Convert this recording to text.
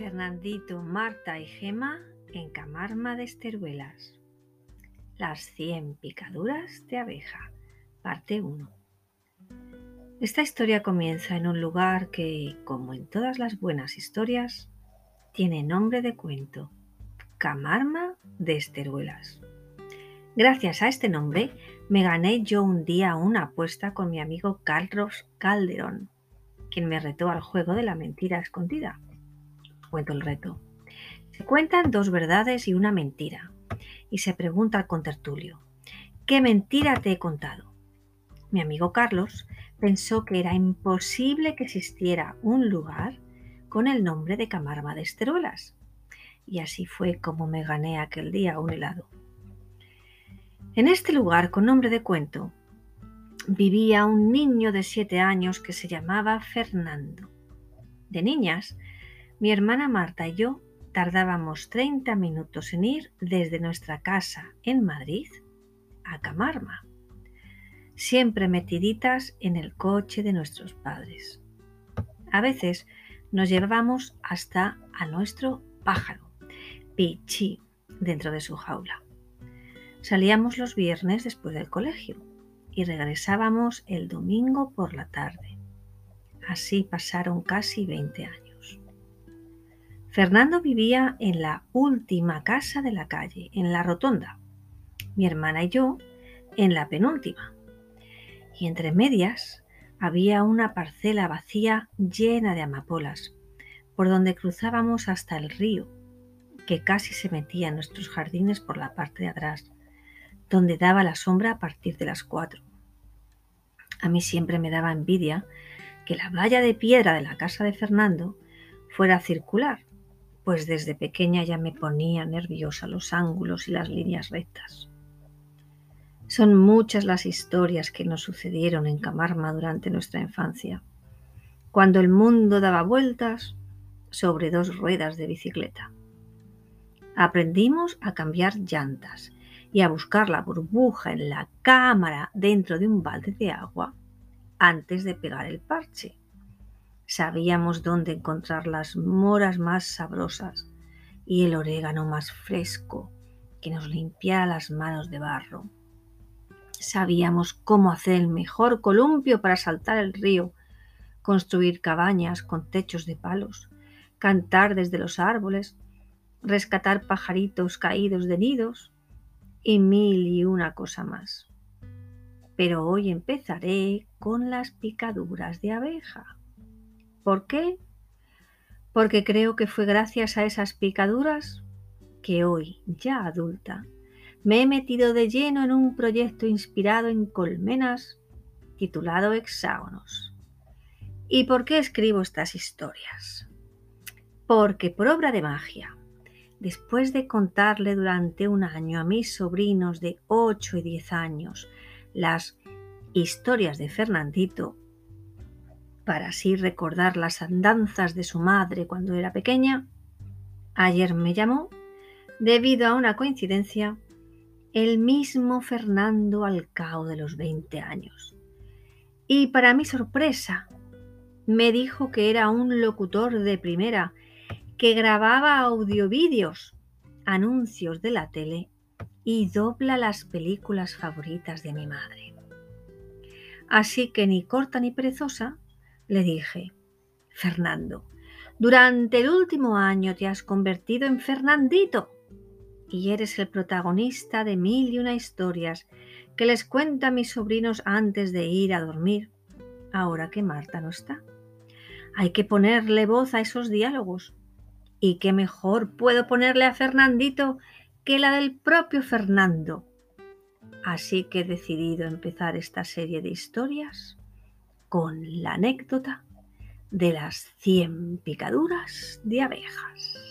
Fernandito, Marta y Gema en Camarma de Esteruelas. Las 100 picaduras de abeja, parte 1. Esta historia comienza en un lugar que, como en todas las buenas historias, tiene nombre de cuento, Camarma de Esteruelas. Gracias a este nombre me gané yo un día una apuesta con mi amigo Carlos Calderón, quien me retó al juego de la mentira escondida cuento el reto. Se cuentan dos verdades y una mentira. Y se pregunta al contertulio, ¿qué mentira te he contado? Mi amigo Carlos pensó que era imposible que existiera un lugar con el nombre de Camarma de Esteruelas. Y así fue como me gané aquel día un helado. En este lugar con nombre de cuento vivía un niño de siete años que se llamaba Fernando. De niñas mi hermana Marta y yo tardábamos 30 minutos en ir desde nuestra casa en Madrid a Camarma, siempre metiditas en el coche de nuestros padres. A veces nos llevábamos hasta a nuestro pájaro, Pichi, dentro de su jaula. Salíamos los viernes después del colegio y regresábamos el domingo por la tarde. Así pasaron casi 20 años. Fernando vivía en la última casa de la calle, en la rotonda. Mi hermana y yo en la penúltima. Y entre medias había una parcela vacía llena de amapolas, por donde cruzábamos hasta el río, que casi se metía en nuestros jardines por la parte de atrás, donde daba la sombra a partir de las cuatro. A mí siempre me daba envidia que la valla de piedra de la casa de Fernando fuera circular pues desde pequeña ya me ponía nerviosa los ángulos y las líneas rectas. Son muchas las historias que nos sucedieron en Camarma durante nuestra infancia, cuando el mundo daba vueltas sobre dos ruedas de bicicleta. Aprendimos a cambiar llantas y a buscar la burbuja en la cámara dentro de un balde de agua antes de pegar el parche. Sabíamos dónde encontrar las moras más sabrosas y el orégano más fresco que nos limpiara las manos de barro. Sabíamos cómo hacer el mejor columpio para saltar el río, construir cabañas con techos de palos, cantar desde los árboles, rescatar pajaritos caídos de nidos y mil y una cosa más. Pero hoy empezaré con las picaduras de abeja. ¿Por qué? Porque creo que fue gracias a esas picaduras que hoy, ya adulta, me he metido de lleno en un proyecto inspirado en colmenas titulado Hexágonos. ¿Y por qué escribo estas historias? Porque por obra de magia, después de contarle durante un año a mis sobrinos de 8 y 10 años las historias de Fernandito, para así recordar las andanzas de su madre cuando era pequeña, ayer me llamó, debido a una coincidencia, el mismo Fernando al cabo de los 20 años. Y para mi sorpresa, me dijo que era un locutor de primera, que grababa audiovídeos, anuncios de la tele y dobla las películas favoritas de mi madre. Así que ni corta ni perezosa, le dije, Fernando, durante el último año te has convertido en Fernandito y eres el protagonista de mil y una historias que les cuenta a mis sobrinos antes de ir a dormir, ahora que Marta no está. Hay que ponerle voz a esos diálogos. ¿Y qué mejor puedo ponerle a Fernandito que la del propio Fernando? Así que he decidido empezar esta serie de historias con la anécdota de las 100 picaduras de abejas.